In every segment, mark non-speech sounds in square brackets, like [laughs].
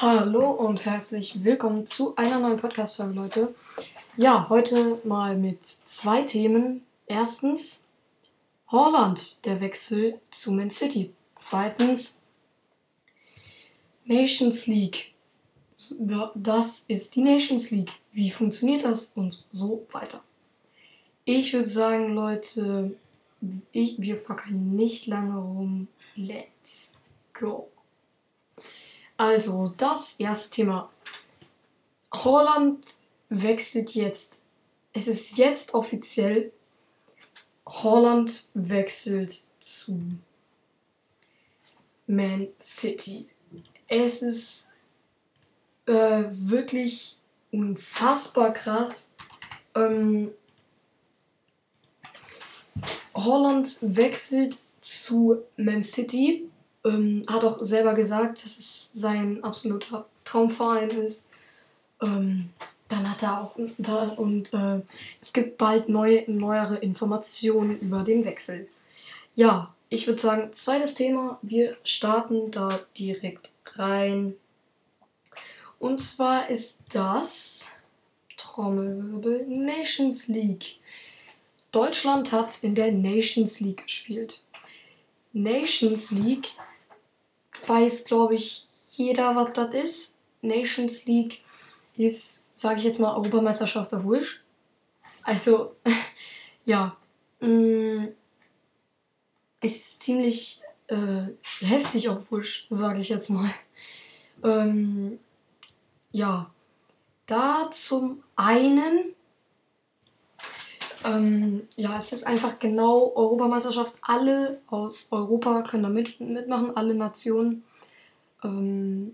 Hallo und herzlich willkommen zu einer neuen Podcast-Folge, Leute. Ja, heute mal mit zwei Themen. Erstens, Holland, der Wechsel zu Man City. Zweitens, Nations League. Das ist die Nations League. Wie funktioniert das und so weiter. Ich würde sagen, Leute, ich, wir fackeln nicht lange rum. Let's go. Also, das erste Thema. Holland wechselt jetzt. Es ist jetzt offiziell. Holland wechselt zu Man City. Es ist äh, wirklich unfassbar krass. Ähm, Holland wechselt zu Man City. Ähm, hat auch selber gesagt, dass es sein absoluter Traumverein ist. Ähm, dann hat er auch da und äh, es gibt bald neue, neuere Informationen über den Wechsel. Ja, ich würde sagen, zweites Thema, wir starten da direkt rein. Und zwar ist das Trommelwirbel Nations League. Deutschland hat in der Nations League gespielt. Nations League weiß, glaube ich, jeder, was das ist. Nations League ist, sage ich jetzt mal, Europameisterschaft auf Wish. Also, [laughs] ja. Mm, ist ziemlich äh, heftig auf Wish, sage ich jetzt mal. Ähm, ja. Da zum einen ähm, ja, es ist einfach genau Europameisterschaft. Alle aus Europa können da mit, mitmachen, alle Nationen. Ähm,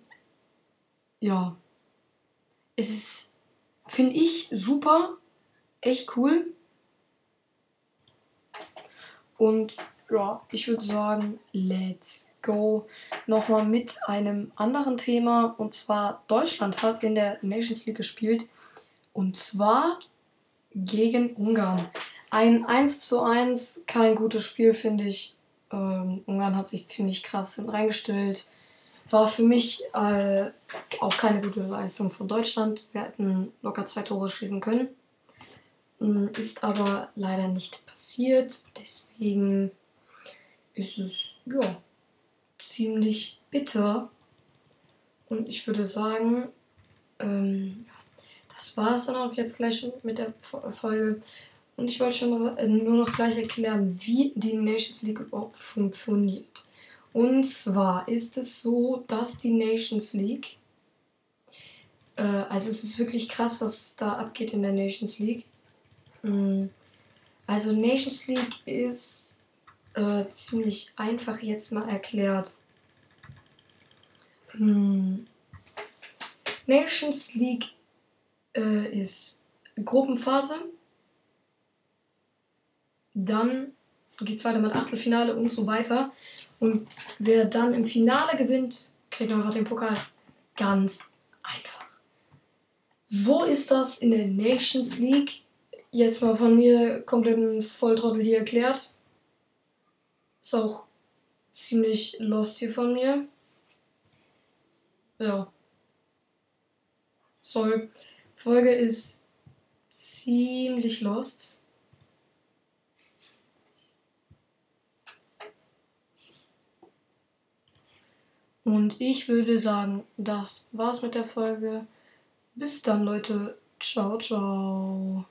ja, es ist, finde ich, super, echt cool. Und ja, ich würde sagen, let's go. Nochmal mit einem anderen Thema. Und zwar, Deutschland hat in der Nations League gespielt. Und zwar gegen Ungarn. Ein 1 zu 1, kein gutes Spiel, finde ich. Ähm, Ungarn hat sich ziemlich krass reingestellt. War für mich äh, auch keine gute Leistung von Deutschland. Sie hätten locker zwei Tore schießen können. Ähm, ist aber leider nicht passiert. Deswegen ist es ja ziemlich bitter. Und ich würde sagen, ähm, das war es dann auch jetzt gleich mit der Folge. Und ich wollte schon mal, äh, nur noch gleich erklären, wie die Nations League überhaupt funktioniert. Und zwar ist es so, dass die Nations League, äh, also es ist wirklich krass, was da abgeht in der Nations League. Mm, also Nations League ist äh, ziemlich einfach jetzt mal erklärt. Hm. Nations League äh, ist Gruppenphase. Dann geht es weiter mit Achtelfinale und so weiter. Und wer dann im Finale gewinnt, kriegt einfach den Pokal. Ganz einfach. So ist das in der Nations League. Jetzt mal von mir komplett ein Volltrottel hier erklärt. Ist auch ziemlich lost hier von mir. Ja. Sorry. Folge ist ziemlich lost. Und ich würde sagen, das war's mit der Folge. Bis dann, Leute. Ciao, ciao.